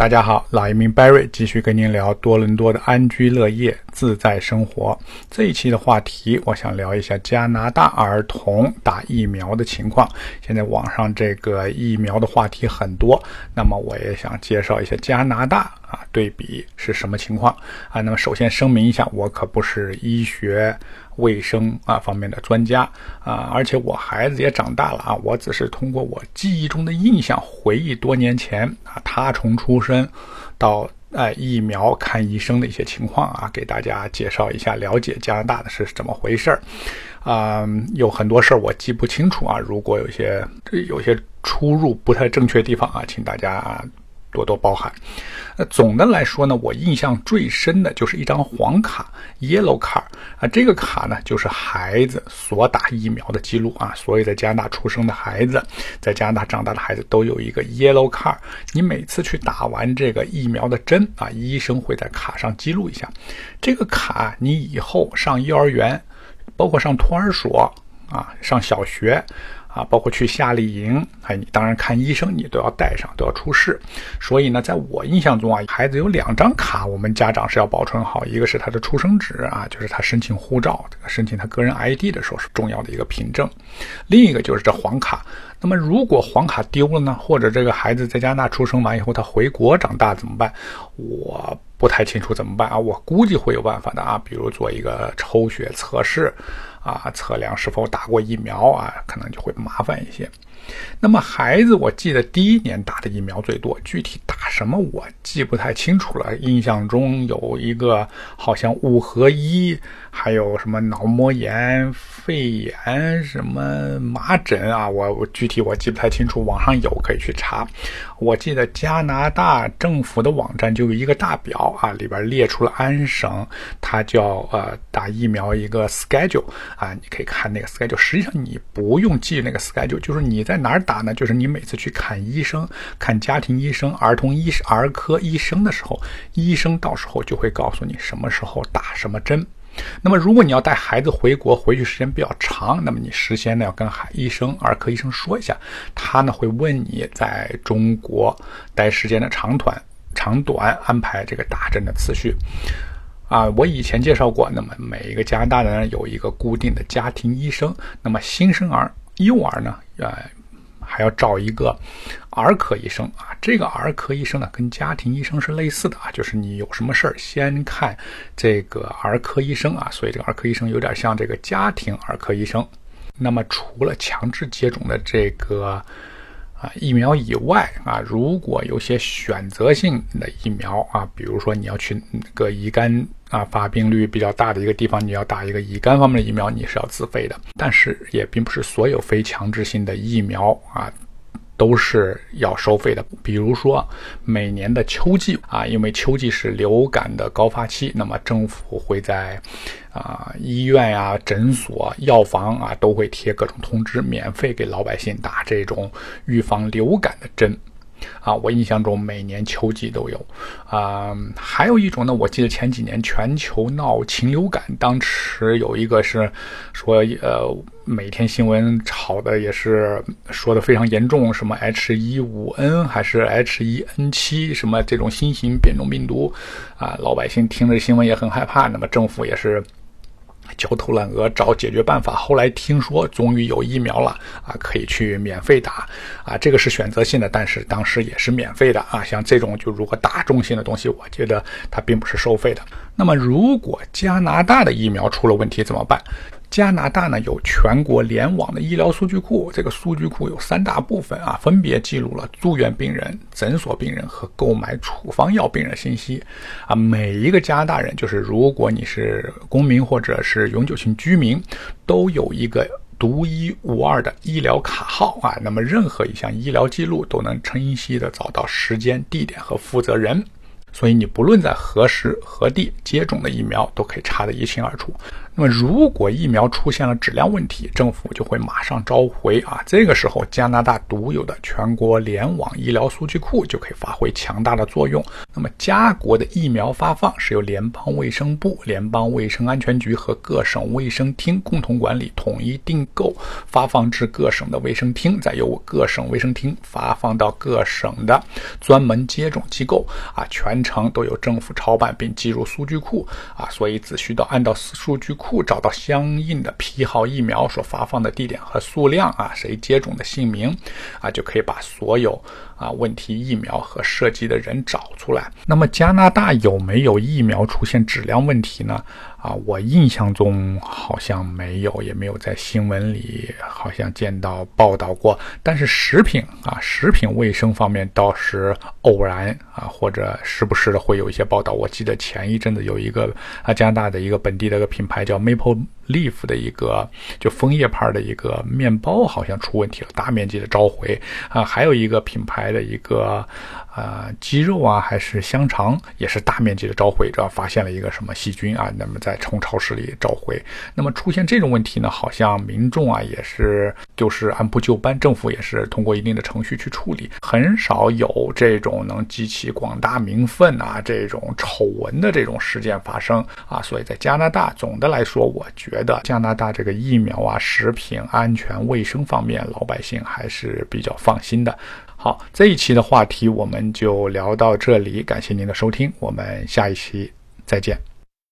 大家好，老移民 Barry 继续跟您聊多伦多的安居乐业、自在生活。这一期的话题，我想聊一下加拿大儿童打疫苗的情况。现在网上这个疫苗的话题很多，那么我也想介绍一下加拿大啊，对比是什么情况啊？那么首先声明一下，我可不是医学。卫生啊方面的专家啊，而且我孩子也长大了啊，我只是通过我记忆中的印象回忆多年前啊，他从出生到哎疫苗看医生的一些情况啊，给大家介绍一下，了解加拿大的是怎么回事儿啊，有很多事儿我记不清楚啊，如果有些有些出入不太正确的地方啊，请大家。多多包涵。那总的来说呢，我印象最深的就是一张黄卡 （yellow card） 啊，这个卡呢就是孩子所打疫苗的记录啊。所有在加拿大出生的孩子，在加拿大长大的孩子都有一个 yellow card。你每次去打完这个疫苗的针啊，医生会在卡上记录一下。这个卡你以后上幼儿园，包括上托儿所啊，上小学。啊，包括去夏令营，哎，你当然看医生，你都要带上，都要出示。所以呢，在我印象中啊，孩子有两张卡，我们家长是要保存好，一个是他的出生纸啊，就是他申请护照、申请他个人 ID 的时候是重要的一个凭证；另一个就是这黄卡。那么如果黄卡丢了呢，或者这个孩子在加拿大出生完以后他回国长大怎么办？我不太清楚怎么办啊，我估计会有办法的啊，比如做一个抽血测试。啊，测量是否打过疫苗啊，可能就会麻烦一些。那么孩子，我记得第一年打的疫苗最多，具体打什么我记不太清楚了。印象中有一个好像五合一，还有什么脑膜炎、肺炎、什么麻疹啊，我我具体我记不太清楚，网上有可以去查。我记得加拿大政府的网站就有一个大表啊，里边列出了安省，它叫呃打疫苗一个 schedule 啊，你可以看那个 schedule。实际上你不用记那个 schedule，就是你在哪儿打呢？就是你每次去看医生、看家庭医生、儿童医生儿科医生的时候，医生到时候就会告诉你什么时候打什么针。那么，如果你要带孩子回国，回去时间比较长，那么你事先呢要跟孩医生、儿科医生说一下，他呢会问你在中国待时间的长短、长短，安排这个打针的次序。啊，我以前介绍过，那么每一个加拿大人有一个固定的家庭医生，那么新生儿、幼儿呢，呃。还要找一个儿科医生啊，这个儿科医生呢跟家庭医生是类似的啊，就是你有什么事儿先看这个儿科医生啊，所以这个儿科医生有点像这个家庭儿科医生。那么除了强制接种的这个。啊，疫苗以外啊，如果有些选择性的疫苗啊，比如说你要去个乙肝啊发病率比较大的一个地方，你要打一个乙肝方面的疫苗，你是要自费的。但是也并不是所有非强制性的疫苗啊。都是要收费的，比如说每年的秋季啊，因为秋季是流感的高发期，那么政府会在啊医院呀、诊所、药房啊都会贴各种通知，免费给老百姓打这种预防流感的针。啊，我印象中每年秋季都有，啊，还有一种呢，我记得前几年全球闹禽流感，当时有一个是说，呃，每天新闻炒的也是说的非常严重，什么 H1N5 还是 H1N7 什么这种新型变种病毒，啊，老百姓听着新闻也很害怕，那么政府也是。焦头烂额找解决办法，后来听说终于有疫苗了啊，可以去免费打啊，这个是选择性的，但是当时也是免费的啊。像这种就如果大众性的东西，我觉得它并不是收费的。那么如果加拿大的疫苗出了问题怎么办？加拿大呢有全国联网的医疗数据库，这个数据库有三大部分啊，分别记录了住院病人、诊所病人和购买处方药病人信息啊。每一个加拿大人，就是如果你是公民或者是永久性居民，都有一个独一无二的医疗卡号啊。那么任何一项医疗记录都能清晰的找到时间、地点和负责人。所以你不论在何时何地接种的疫苗，都可以查得一清二楚。那么如果疫苗出现了质量问题，政府就会马上召回啊。这个时候，加拿大独有的全国联网医疗数据库就可以发挥强大的作用。那么，加国的疫苗发放是由联邦卫生部、联邦卫生安全局和各省卫生厅共同管理，统一订购、发放至各省的卫生厅，再由各省卫生厅发放到各省的专门接种机构啊，全程都由政府操办并记入数据库啊，所以只需要按照数据库不找到相应的批号疫苗所发放的地点和数量啊，谁接种的姓名啊，就可以把所有。啊，问题疫苗和涉及的人找出来。那么加拿大有没有疫苗出现质量问题呢？啊，我印象中好像没有，也没有在新闻里好像见到报道过。但是食品啊，食品卫生方面倒是偶然啊，或者时不时的会有一些报道。我记得前一阵子有一个啊，加拿大的一个本地的一个品牌叫 Maple。Leaf 的一个就枫叶牌的一个面包好像出问题了，大面积的召回啊，还有一个品牌的一个呃鸡肉啊，还是香肠也是大面积的召回，这发现了一个什么细菌啊，那么在从超市里召回，那么出现这种问题呢，好像民众啊也是就是按部就班，政府也是通过一定的程序去处理，很少有这种能激起广大民愤啊这种丑闻的这种事件发生啊，所以在加拿大总的来说，我觉觉得加拿大这个疫苗啊、食品安全卫生方面，老百姓还是比较放心的。好，这一期的话题我们就聊到这里，感谢您的收听，我们下一期再见。